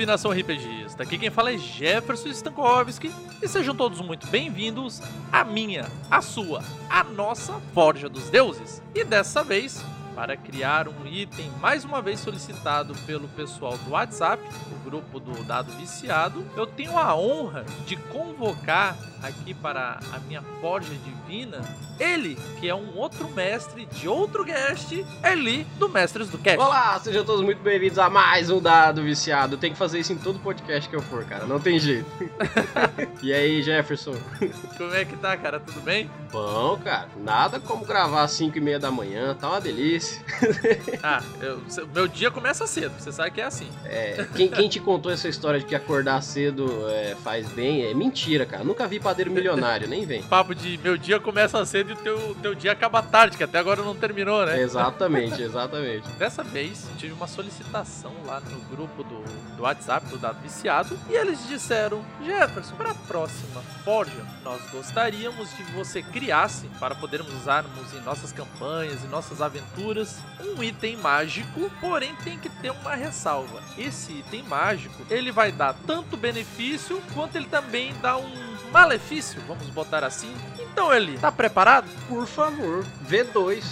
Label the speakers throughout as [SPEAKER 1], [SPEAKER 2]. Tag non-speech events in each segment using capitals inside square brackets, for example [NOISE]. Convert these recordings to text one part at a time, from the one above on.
[SPEAKER 1] Salve nação RPGista! Aqui quem fala é Jefferson Stankovski e sejam todos muito bem-vindos à minha, à sua, à nossa Forja dos Deuses. E dessa vez, para criar um item mais uma vez solicitado pelo pessoal do WhatsApp, o grupo do Dado Viciado, eu tenho a honra de convocar aqui para a minha Forja Divina ele, que é um outro mestre de outro guest, Eli, do Mestres do Cast.
[SPEAKER 2] Olá, sejam todos muito bem-vindos a mais um Dado Viciado. Tem que fazer isso em todo podcast que eu for, cara, não tem jeito. [LAUGHS] e aí, Jefferson?
[SPEAKER 1] Como é que tá, cara? Tudo bem?
[SPEAKER 2] Bom, cara, nada como gravar às 5 e meia da manhã, tá uma delícia. [LAUGHS]
[SPEAKER 1] ah, eu, meu dia começa cedo, você sabe que é assim.
[SPEAKER 2] É, quem, quem te contou essa história de que acordar cedo é, faz bem é mentira, cara. Nunca vi padeiro milionário, nem vem.
[SPEAKER 1] Papo de meu dia começa cedo e o teu, teu dia acaba tarde, que até agora não terminou, né?
[SPEAKER 2] Exatamente, [LAUGHS] exatamente.
[SPEAKER 1] Dessa vez, tive uma solicitação lá no grupo do, do WhatsApp, do Dado Viciado, e eles disseram, Jefferson, para a próxima Forja, nós gostaríamos que você criasse, para podermos usarmos em nossas campanhas, em nossas aventuras, um item mágico, porém tem que ter uma ressalva. Esse item mágico, ele vai dar tanto benefício, quanto ele também dá um malefício, vamos botar assim. Então, Eli, tá preparado?
[SPEAKER 2] Por favor, V2.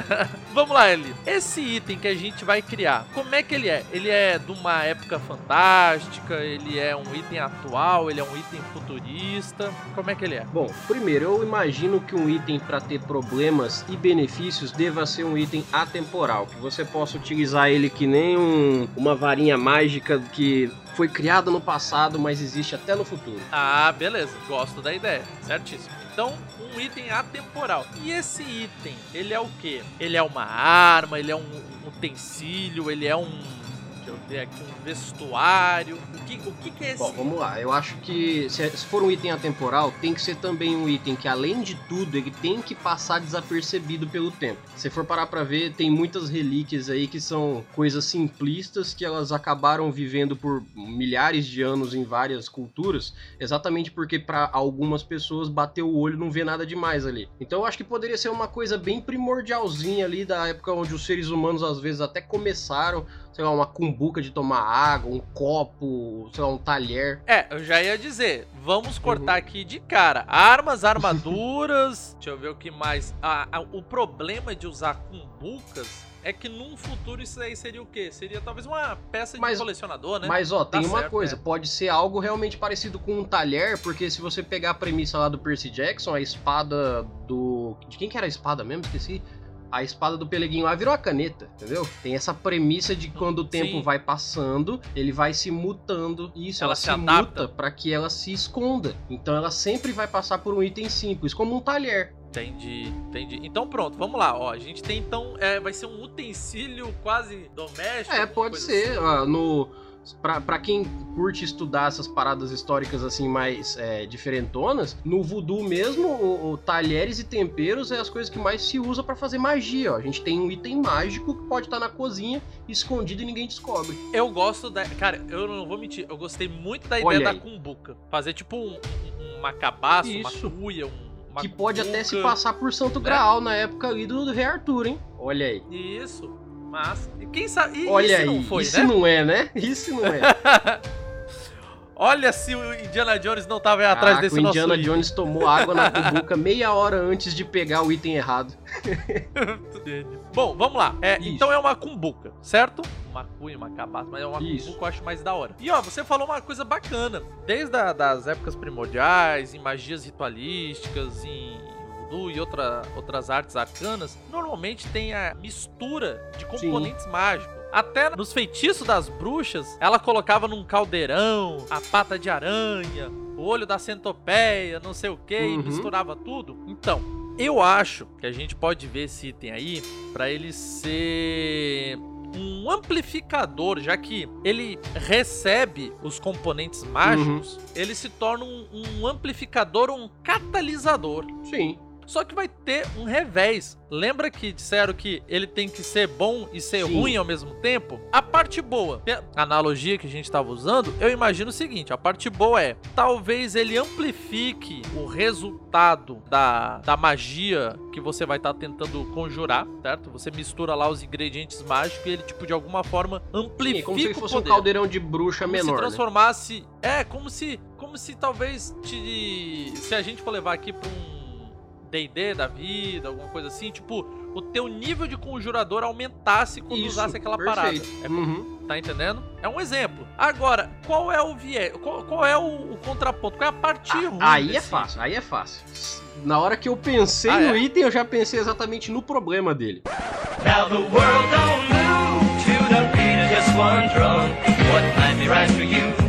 [SPEAKER 2] [LAUGHS]
[SPEAKER 1] vamos lá, Eli. Esse item que a gente vai criar, como é que ele é? Ele é de uma época fantástica? Ele é um item atual? Ele é um item futurista? Como é que ele é?
[SPEAKER 2] Bom, primeiro, eu imagino que um item para ter problemas e benefícios deva ser um item atemporal, que você possa utilizar ele que nem um, uma varinha mágica que foi criada no passado, mas existe até no futuro.
[SPEAKER 1] Ah, beleza. Gosto da ideia. Certíssimo. Então, um item atemporal. E esse item, ele é o quê? Ele é uma arma, ele é um utensílio, ele é um eu ver aqui um vestuário. O que, o que, que é esse?
[SPEAKER 2] Bom, vamos lá. Eu acho que se, se, for um item atemporal, tem que ser também um item que, além de tudo, ele tem que passar desapercebido pelo tempo. Se for parar pra ver, tem muitas relíquias aí que são coisas simplistas que elas acabaram vivendo por milhares de anos em várias culturas, exatamente porque para algumas pessoas bater o olho não vê nada demais ali. Então eu acho que poderia ser uma coisa bem primordialzinha ali da época onde os seres humanos às vezes até começaram sei lá, uma cumbuca de tomar água, um copo, sei lá, um talher.
[SPEAKER 1] É, eu já ia dizer, vamos cortar uhum. aqui de cara. Armas, armaduras, [LAUGHS] deixa eu ver o que mais. Ah, ah, o problema de usar cumbucas é que num futuro isso aí seria o quê? Seria talvez uma peça de mas, colecionador, né?
[SPEAKER 2] Mas ó, tem uma certo, coisa, é. pode ser algo realmente parecido com um talher, porque se você pegar a premissa lá do Percy Jackson, a espada do. De quem que era a espada mesmo? Esqueci a espada do Peleguinho lá virou a caneta, entendeu? Tem essa premissa de quando o tempo Sim. vai passando, ele vai se mutando. Isso, ela, ela se, se muta para que ela se esconda. Então ela sempre vai passar por um item simples, como um talher.
[SPEAKER 1] Entendi, entendi. Então pronto, vamos lá. Ó, a gente tem então, é, vai ser um utensílio quase doméstico.
[SPEAKER 2] É, pode ser. Assim. no para quem curte estudar essas paradas históricas assim mais é, diferentonas, no voodoo mesmo, o, o, talheres e temperos é as coisas que mais se usa para fazer magia. Ó. A gente tem um item mágico que pode estar tá na cozinha, escondido e ninguém descobre.
[SPEAKER 1] Eu gosto da. Cara, eu não vou mentir, eu gostei muito da ideia da cumbuca. Fazer tipo um, um, Isso. uma cuia, um. Uma
[SPEAKER 2] que pode até se passar por Santo né? Graal na época ali do, do Rei Arthur, hein? Olha aí.
[SPEAKER 1] Isso. Mas, quem sabe.
[SPEAKER 2] Olha aí, não foi, isso né? não é, né? Isso não é. [LAUGHS]
[SPEAKER 1] Olha se o Indiana Jones não tava aí atrás ah, desse
[SPEAKER 2] o Indiana Jones tomou água na [LAUGHS] cumbuca meia hora antes de pegar o item errado. [LAUGHS]
[SPEAKER 1] Bom, vamos lá. É, então é uma cumbuca, certo? Uma cunha, uma cabaça, mas é uma Isso. cumbuca eu acho mais da hora. E ó, você falou uma coisa bacana. Desde a, das épocas primordiais, em magias ritualísticas, em voodoo e outra, outras artes arcanas, normalmente tem a mistura de componentes Sim. mágicos. Até nos feitiços das bruxas, ela colocava num caldeirão a pata de aranha, o olho da centopeia, não sei o que, uhum. e misturava tudo. Então, eu acho que a gente pode ver esse item aí para ele ser um amplificador, já que ele recebe os componentes mágicos, uhum. ele se torna um, um amplificador, um catalisador.
[SPEAKER 2] Sim.
[SPEAKER 1] Só que vai ter um revés. Lembra que disseram que ele tem que ser bom e ser Sim. ruim ao mesmo tempo? A parte boa, a analogia que a gente estava usando, eu imagino o seguinte: a parte boa é talvez ele amplifique o resultado da, da magia que você vai estar tá tentando conjurar, certo? Você mistura lá os ingredientes mágicos e ele, tipo, de alguma forma amplifica. Sim,
[SPEAKER 2] como se fosse um caldeirão de bruxa
[SPEAKER 1] como
[SPEAKER 2] menor. Se
[SPEAKER 1] né? transformasse. Né? É, como se. Como se talvez te. Se a gente for levar aqui pra um D&D da vida, alguma coisa assim, tipo, o teu nível de conjurador aumentasse quando Isso, usasse aquela perfeito. parada. É, uhum. Tá entendendo? É um exemplo. Agora, qual é o viés? Qual, qual é o, o, contraponto? Qual é a parte ah, ruim?
[SPEAKER 2] Aí é desse? é fácil, aí é fácil. Na hora que eu pensei ah, no é? item, eu já pensei exatamente no problema dele. Now the world don't move to the beat of just one drum. What might be right for you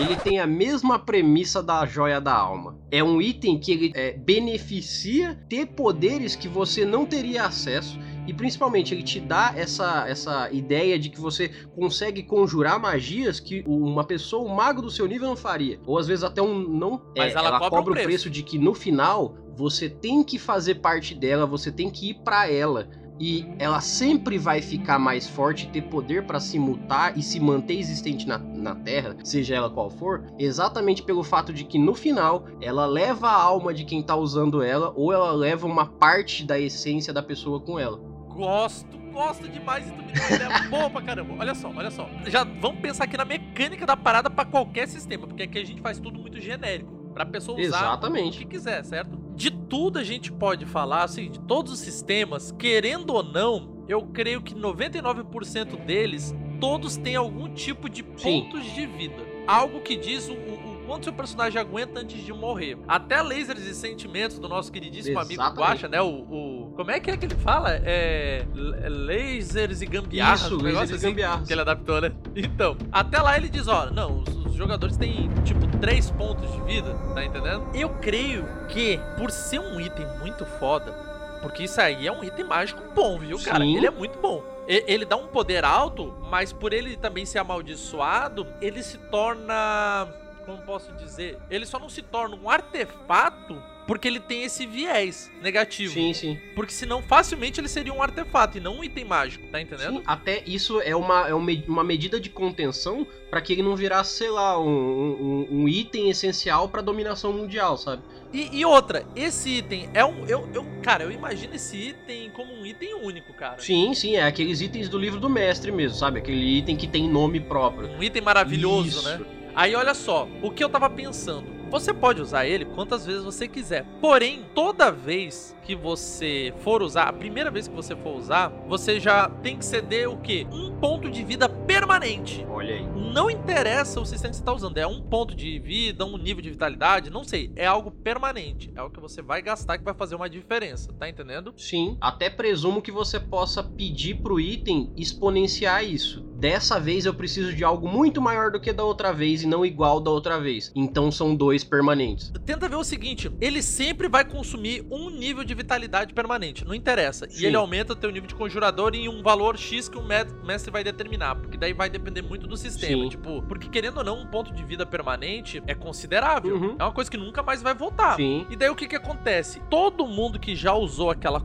[SPEAKER 2] ele tem a mesma premissa da joia da alma. É um item que ele é, beneficia ter poderes que você não teria acesso e principalmente ele te dá essa, essa ideia de que você consegue conjurar magias que uma pessoa, um mago do seu nível não faria. Ou às vezes até um não.
[SPEAKER 1] Mas é, ela, ela, cobra, cobra o preço. preço
[SPEAKER 2] de que no final você tem que fazer parte dela, você tem que ir para ela e ela sempre vai ficar mais forte ter poder para se mutar e se manter existente na, na Terra, seja ela qual for, exatamente pelo fato de que no final ela leva a alma de quem tá usando ela ou ela leva uma parte da essência da pessoa com ela.
[SPEAKER 1] Gosto, gosto demais e tu me deu ideia boa pra caramba. Olha só, olha só. Já vamos pensar aqui na mecânica da parada para qualquer sistema, porque aqui a gente faz tudo muito genérico. Pra pessoa usar
[SPEAKER 2] Exatamente.
[SPEAKER 1] o que quiser, certo? De tudo a gente pode falar, assim, de todos os sistemas, querendo ou não, eu creio que 99% deles, todos têm algum tipo de pontos Sim. de vida. Algo que diz o, o, quanto seu personagem aguenta antes de morrer. Até lasers e sentimentos do nosso queridíssimo Exatamente. amigo Guacha, né? O, o, Como é que é que ele fala? É. Lasers e gambiarras.
[SPEAKER 2] Isso, lasers e assim gambiarras.
[SPEAKER 1] Que ele adaptou, né? Então, até lá ele diz: ó, não, os, os jogadores têm, tipo, três pontos de vida, tá entendendo? Eu creio que, por ser um item muito foda, porque isso aí é um item mágico bom, viu, cara? Sim. Ele é muito bom. Ele dá um poder alto, mas por ele também ser amaldiçoado, ele se torna. Como posso dizer? Ele só não se torna um artefato porque ele tem esse viés negativo.
[SPEAKER 2] Sim, sim.
[SPEAKER 1] Porque senão facilmente ele seria um artefato e não um item mágico, tá entendendo? Sim,
[SPEAKER 2] até isso é uma, é uma medida de contenção para que ele não virasse, sei lá, um, um, um item essencial para dominação mundial, sabe?
[SPEAKER 1] E, e, outra, esse item é um. Eu, eu, cara, eu imagino esse item como um item único, cara.
[SPEAKER 2] Sim, sim, é aqueles itens do livro do mestre mesmo, sabe? Aquele item que tem nome próprio.
[SPEAKER 1] Um item maravilhoso, Isso. né? Aí olha só, o que eu tava pensando. Você pode usar ele quantas vezes você quiser. Porém, toda vez que você for usar, a primeira vez que você for usar, você já tem que ceder o quê? Um ponto de vida permanente.
[SPEAKER 2] Olha aí.
[SPEAKER 1] Não interessa o sistema que você está usando, é um ponto de vida, um nível de vitalidade, não sei. É algo permanente. É algo que você vai gastar que vai fazer uma diferença, tá entendendo?
[SPEAKER 2] Sim. Até presumo que você possa pedir pro item exponenciar isso. Dessa vez eu preciso de algo muito maior do que da outra vez e não igual da outra vez. Então são dois permanentes.
[SPEAKER 1] Tenta ver o seguinte, ele sempre vai consumir um nível de vitalidade permanente, não interessa. Sim. E ele aumenta o teu nível de conjurador em um valor X que o mestre vai determinar, porque daí vai depender muito do sistema, Sim. tipo, porque querendo ou não, um ponto de vida permanente é considerável. Uhum. É uma coisa que nunca mais vai voltar.
[SPEAKER 2] Sim.
[SPEAKER 1] E daí o que que acontece? Todo mundo que já usou aquela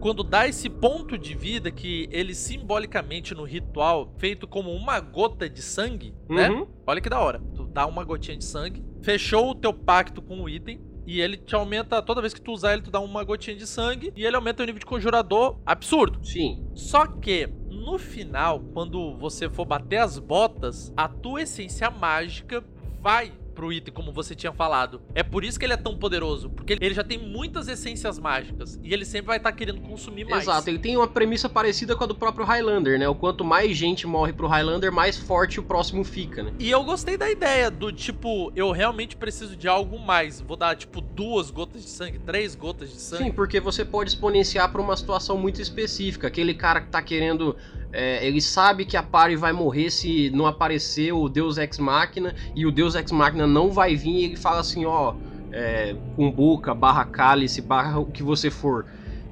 [SPEAKER 1] quando dá esse ponto de vida que ele simbolicamente no ritual feito como uma gota de sangue, né? uhum. né? Olha que da hora. Tu dá uma gotinha de sangue, fechou o teu pacto com o item, e ele te aumenta, toda vez que tu usar ele, tu dá uma gotinha de sangue. E ele aumenta o nível de conjurador absurdo.
[SPEAKER 2] Sim.
[SPEAKER 1] Só que, no final, quando você for bater as botas, a tua essência mágica vai pro item, como você tinha falado. É por isso que ele é tão poderoso, porque ele já tem muitas essências mágicas e ele sempre vai estar tá querendo consumir mais.
[SPEAKER 2] Exato, ele tem uma premissa parecida com a do próprio Highlander, né? O quanto mais gente morre pro Highlander, mais forte o próximo fica, né?
[SPEAKER 1] E eu gostei da ideia do tipo, eu realmente preciso de algo mais. Vou dar tipo duas gotas de sangue, três gotas de sangue.
[SPEAKER 2] Sim, porque você pode exponenciar para uma situação muito específica. Aquele cara que tá querendo é, ele sabe que a Pari vai morrer se não aparecer o Deus Ex Machina e o Deus Ex Machina não vai vir e ele fala assim, ó, é, Kumbuka, barra Cálice, barra o que você for.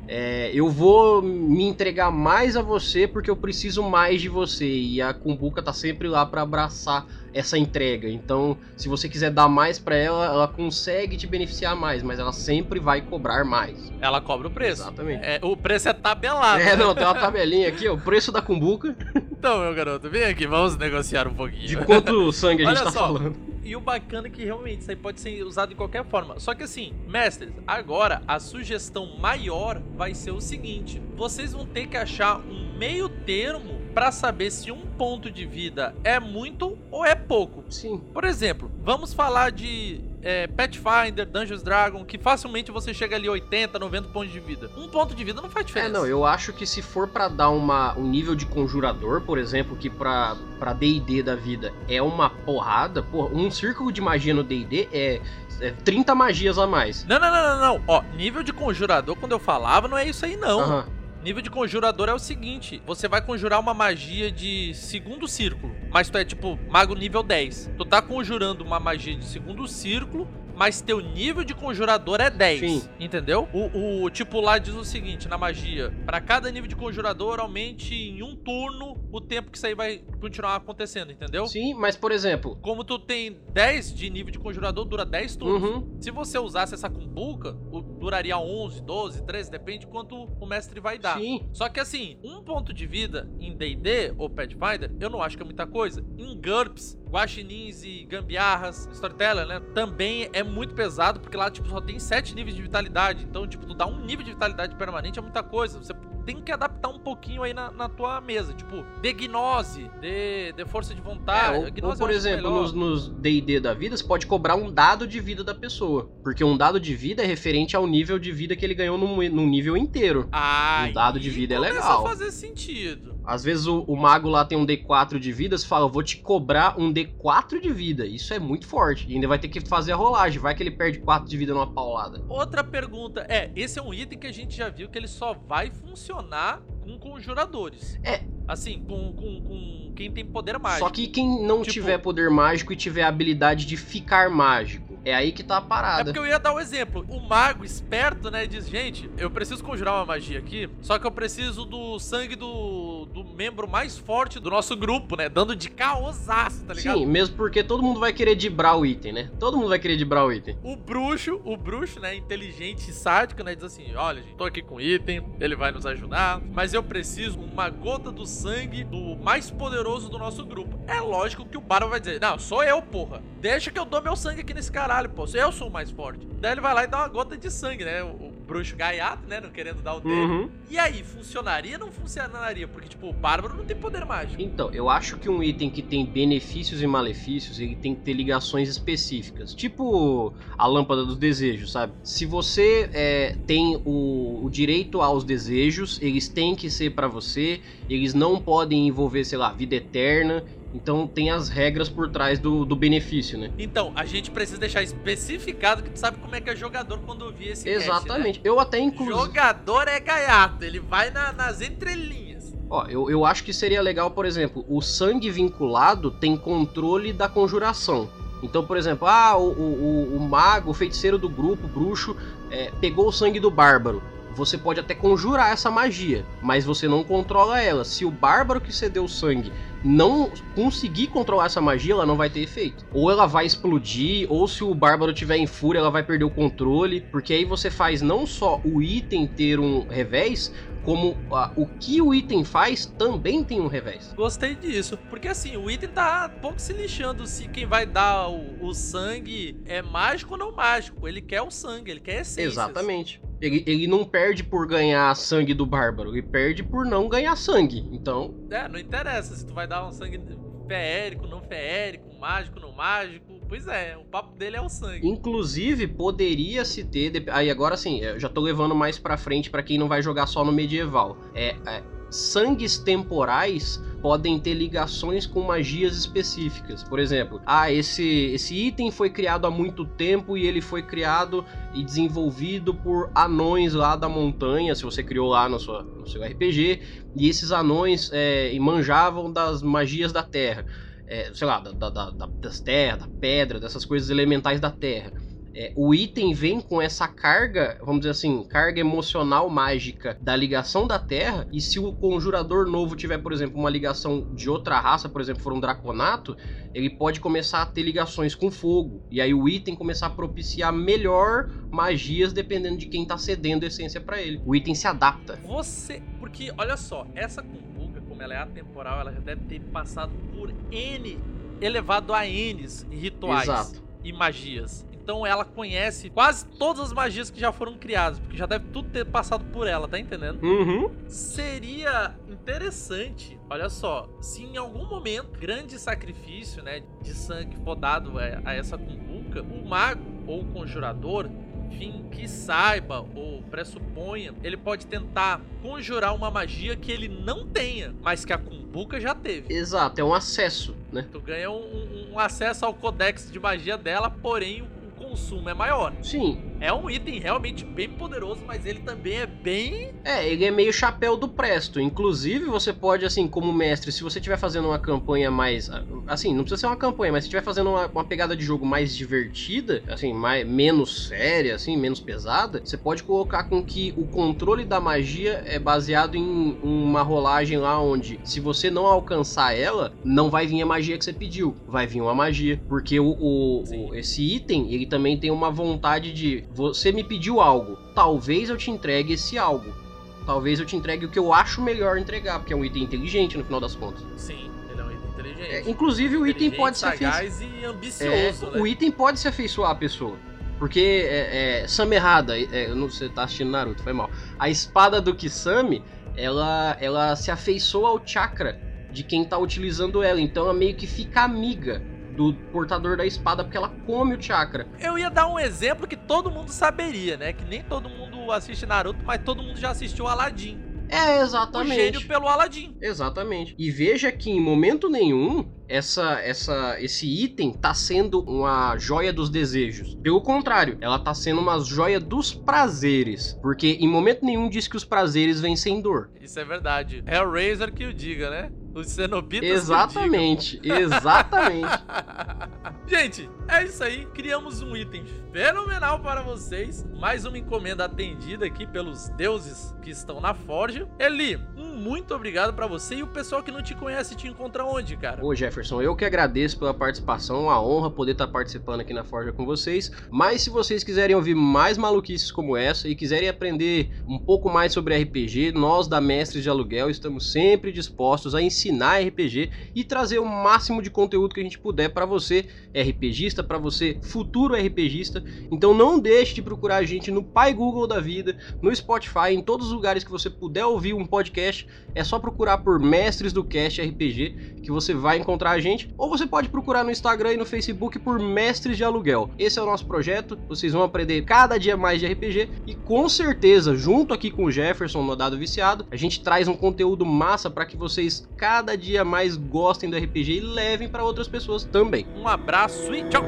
[SPEAKER 2] É, eu vou me entregar mais a você porque eu preciso mais de você. E a Kumbuka tá sempre lá para abraçar essa entrega. Então, se você quiser dar mais para ela, ela consegue te beneficiar mais, mas ela sempre vai cobrar mais.
[SPEAKER 1] Ela cobra o preço.
[SPEAKER 2] Exatamente.
[SPEAKER 1] É, o preço é tabelado.
[SPEAKER 2] É, não, tem uma [LAUGHS] tabelinha aqui, ó, o preço da Kumbuka.
[SPEAKER 1] Então, meu garoto, vem aqui, vamos negociar um pouquinho.
[SPEAKER 2] De quanto sangue a gente
[SPEAKER 1] Olha
[SPEAKER 2] tá
[SPEAKER 1] só,
[SPEAKER 2] falando.
[SPEAKER 1] E o bacana é que realmente isso aí pode ser usado de qualquer forma. Só que assim, mestres, agora a sugestão maior vai ser o seguinte: vocês vão ter que achar um meio termo para saber se um ponto de vida é muito ou é pouco.
[SPEAKER 2] Sim.
[SPEAKER 1] Por exemplo, vamos falar de é, Pathfinder, Dungeons Dragon, que facilmente você chega ali 80, 90 pontos de vida. Um ponto de vida não faz
[SPEAKER 2] É,
[SPEAKER 1] diferença.
[SPEAKER 2] não, eu acho que se for pra dar uma, um nível de conjurador, por exemplo, que pra, pra D&D da vida é uma porrada, pô, um círculo de magia no D&D é, é 30 magias a mais.
[SPEAKER 1] Não, não, não, não, não. Ó, nível de conjurador, quando eu falava, não é isso aí, não.
[SPEAKER 2] Aham.
[SPEAKER 1] Nível de conjurador é o seguinte: você vai conjurar uma magia de segundo círculo, mas tu é tipo mago nível 10. Tu tá conjurando uma magia de segundo círculo, mas teu nível de conjurador é 10.
[SPEAKER 2] Sim.
[SPEAKER 1] Entendeu? O, o tipo lá diz o seguinte na magia: para cada nível de conjurador, aumente em um turno o tempo que isso aí vai continuar acontecendo, entendeu?
[SPEAKER 2] Sim, mas por exemplo...
[SPEAKER 1] Como tu tem 10 de nível de conjurador, dura 10 turnos.
[SPEAKER 2] Uhum,
[SPEAKER 1] Se você usasse essa cumbuca, duraria 11, 12, 13, depende de quanto o mestre vai dar.
[SPEAKER 2] sim,
[SPEAKER 1] Só que assim, um ponto de vida em D&D ou Pathfinder, eu não acho que é muita coisa. Em GURPS, guaxinins e gambiarras, storyteller, né, também é muito pesado, porque lá, tipo, só tem 7 níveis de vitalidade. Então, tipo, tu dá um nível de vitalidade permanente é muita coisa. Você tem que adaptar um pouquinho aí na, na tua mesa. Tipo, de gnose, de, de força de
[SPEAKER 2] É,
[SPEAKER 1] vontade.
[SPEAKER 2] ou,
[SPEAKER 1] Gnose
[SPEAKER 2] ou,
[SPEAKER 1] eu
[SPEAKER 2] por exemplo,
[SPEAKER 1] melhor.
[SPEAKER 2] nos- D&D da vida, você pode cobrar um dado de vida da pessoa. Porque um dado de vida é referente ao nível de vida que ele ganhou num, num nível inteiro.
[SPEAKER 1] Ah,
[SPEAKER 2] um dado de vida é
[SPEAKER 1] começa
[SPEAKER 2] legal.
[SPEAKER 1] a fazer sentido.
[SPEAKER 2] Às vezes o, o mago lá tem um D4 de vida, você fala, eu vou te cobrar um D4 de vida. Isso é muito forte. E ainda vai ter que fazer a rolagem. Vai que ele perde 4 de vida numa paulada.
[SPEAKER 1] Outra pergunta é, esse é um item que a gente já viu que ele só vai funcionar com conjuradores.
[SPEAKER 2] É.
[SPEAKER 1] Assim, com, com, com quem tem poder mágico.
[SPEAKER 2] Só que quem não
[SPEAKER 1] Tipo-
[SPEAKER 2] tiver poder mágico e tiver a habilidade de ficar mágico, é aí que tá a
[SPEAKER 1] É
[SPEAKER 2] parada.
[SPEAKER 1] porque eu ia dar um exemplo. O mago esperto, né, diz, gente, eu preciso conjurar uma magia aqui, só que eu preciso do sangue do, do membro mais forte do nosso grupo, né, dando de caosaço, tá ligado?
[SPEAKER 2] Sim, mesmo porque todo mundo vai querer dibrar o item, né? Todo mundo vai querer dibrar o item.
[SPEAKER 1] O bruxo, o bruxo, né, inteligente e sádico, né, diz assim, olha, gente, tô aqui com item, ele vai nos ajudar, mas eu preciso uma gota do sangue do mais poderoso do nosso grupo. É lógico que o Barba vai dizer, não, sou eu, porra. Deixa que eu dou meu sangue aqui nesse caralho, pô. Eu sou o mais forte. Daí ele vai lá e dá uma gota de sangue, né? O, o bruxo gaiato, né, não querendo dar o dele.
[SPEAKER 2] Uhum.
[SPEAKER 1] E aí, funcionaria ou não funcionaria? Porque, tipo, o Bárbaro não tem poder mágico.
[SPEAKER 2] Então, eu acho que um item que tem benefícios e malefícios, ele tem que ter ligações específicas. Tipo a lâmpada dos desejos, sabe? Se você é, tem o, o direito aos desejos, eles têm que ser pra você, eles não podem envolver, sei lá, vida eterna. Então tem as regras por trás do, do benefício, né?
[SPEAKER 1] Então, a gente precisa deixar especificado que tu sabe como é que é jogador quando ouvir esse cast, né?
[SPEAKER 2] Exatamente. Eu até inclusive.
[SPEAKER 1] Jogador é gaiato, ele vai na- nas entrelinhas.
[SPEAKER 2] Ó, eu, eu acho que seria legal, por exemplo, o sangue vinculado tem controle da conjuração. Então, por exemplo, ah, o, o, o- o mago, o feiticeiro do grupo, o bruxo, é, pegou o sangue do bárbaro. Você pode até conjurar essa magia, mas você não controla ela. Se o bárbaro que cedeu o sangue não conseguir controlar essa magia, ela não vai ter efeito. Ou ela vai explodir, ou se o bárbaro tiver em fúria, ela vai perder o controle. Porque aí você faz não só o item ter um revés, como ah, o que o item faz também tem um revés.
[SPEAKER 1] Gostei disso. Porque assim, o item tá pouco se lixando se quem vai dar o, o sangue é mágico ou não mágico. Ele quer o sangue, ele quer essências.
[SPEAKER 2] Exatamente. Ele, ele não perde por ganhar sangue do bárbaro, ele perde por não ganhar sangue. Então,
[SPEAKER 1] É, não interessa se tu vai dar um sangue feérico, não feérico, mágico, não mágico. Pois é, o papo dele é o sangue.
[SPEAKER 2] inclusive, poderia se ter. Aí agora sim, eu já tô levando mais pra frente pra quem não vai jogar só no medieval. É, é, sangues temporais podem ter ligações com magias específicas. Por exemplo, ah, esse, esse item foi criado há muito tempo e ele foi criado e desenvolvido por anões lá da montanha, se você criou lá no, sua, no seu RPG, e esses anões é, manjavam das magias da terra. É, sei lá, da, da- da- da- das terras, da pedra, dessas coisas elementais da terra. É, o item vem com essa carga, vamos dizer assim, carga emocional mágica da ligação da Terra. E se o conjurador novo tiver, por exemplo, uma ligação de outra raça, por exemplo, for um draconato, ele pode começar a ter ligações com fogo. E aí o item começar a propiciar melhor magias dependendo de quem tá cedendo essência para ele. O item se adapta.
[SPEAKER 1] Você. Porque, olha só, essa Kumbuka, como ela é atemporal, ela já deve ter passado por N elevado a N's rituais Exato. e magias. Então ela conhece quase todas as magias que já foram criadas, porque já deve tudo ter passado por ela, tá entendendo?
[SPEAKER 2] Uhum.
[SPEAKER 1] Seria interessante, olha só, se em algum momento, grande sacrifício, né, de sangue for dado a essa cumbuca, o mago ou o conjurador enfim, que saiba ou pressuponha, ele pode tentar conjurar uma magia que ele não tenha, mas que a Kumbuka já teve.
[SPEAKER 2] Exato, é um acesso, né?
[SPEAKER 1] Tu ganha um, um, um acesso ao codex de magia dela, porém consumo é maior.
[SPEAKER 2] Sim.
[SPEAKER 1] É um item realmente bem poderoso, mas ele também é bem.
[SPEAKER 2] É, ele é meio chapéu do presto. Inclusive, você pode, assim, como mestre, se você estiver fazendo uma campanha mais. Assim, não precisa ser uma campanha, mas se estiver fazendo uma, uma, pegada de jogo mais divertida, assim, mais, menos séria, assim, menos pesada, você pode colocar com que o controle da magia é baseado em uma rolagem lá onde, se você não alcançar ela, não vai vir a magia que você pediu. Vai vir uma magia. Porque o, o, o esse item, ele também tem uma vontade de você me pediu algo, talvez eu te entregue esse algo. Talvez eu te entregue o que eu acho melhor entregar, porque é um item inteligente no final das contas.
[SPEAKER 1] Sim, ele é um item inteligente. É,
[SPEAKER 2] inclusive o item pode ser
[SPEAKER 1] sagaz e ambicioso,
[SPEAKER 2] é,
[SPEAKER 1] né?
[SPEAKER 2] O item pode se afeiçoar à pessoa. Porque é, é Samerrada, é, não, você tá assistindo Naruto, foi mal. A espada do Kisame, ela, ela se afeiçoa ao chakra de quem tá utilizando ela. Então ela meio que fica amiga do portador da espada, porque ela come o chakra.
[SPEAKER 1] Eu ia dar um exemplo que todo mundo saberia, né? Que nem todo mundo assiste Naruto, mas todo mundo já assistiu Aladdin.
[SPEAKER 2] É, exatamente. O
[SPEAKER 1] gênio pelo Aladdin.
[SPEAKER 2] Exatamente. E veja que em momento nenhum essa, essa, esse item tá sendo uma joia dos desejos. Pelo contrário, ela tá sendo uma joia dos prazeres. Porque em momento nenhum diz que os prazeres vêm sem dor.
[SPEAKER 1] Isso é verdade. É o Razer que o diga, né? Os cenobitas
[SPEAKER 2] Exatamente, exatamente. [LAUGHS]
[SPEAKER 1] Gente, é isso aí. Criamos um item fenomenal para vocês. Mais uma encomenda atendida aqui pelos deuses que estão na Forja. Eli, um muito obrigado para você e o pessoal que não te conhece te encontra onde, cara?
[SPEAKER 2] Ô Jefferson, eu que agradeço pela participação, uma honra poder estar participando aqui na Forja com vocês. Mas se vocês quiserem ouvir mais maluquices como essa e quiserem aprender um pouco mais sobre RPG, nós da Mestres de Aluguel estamos sempre dispostos a ensinar ensinar RPG e trazer o máximo de conteúdo que a gente puder para você, RPGista, para você, futuro RPGista. Então não deixe de procurar a gente no Pai Google da vida, no Spotify, em todos os lugares que você puder ouvir um podcast. É só procurar por Mestres do Cast RPG que você vai encontrar a gente. Ou você pode procurar no Instagram e no Facebook por Mestres de Aluguel. Esse é o nosso projeto. Vocês vão aprender cada dia mais de RPG e com certeza, junto aqui com o Jefferson no Dado Viciado, a gente traz um conteúdo massa para que vocês cada dia mais gostem do RPG e levem para outras pessoas também.
[SPEAKER 1] Um abraço e tchau!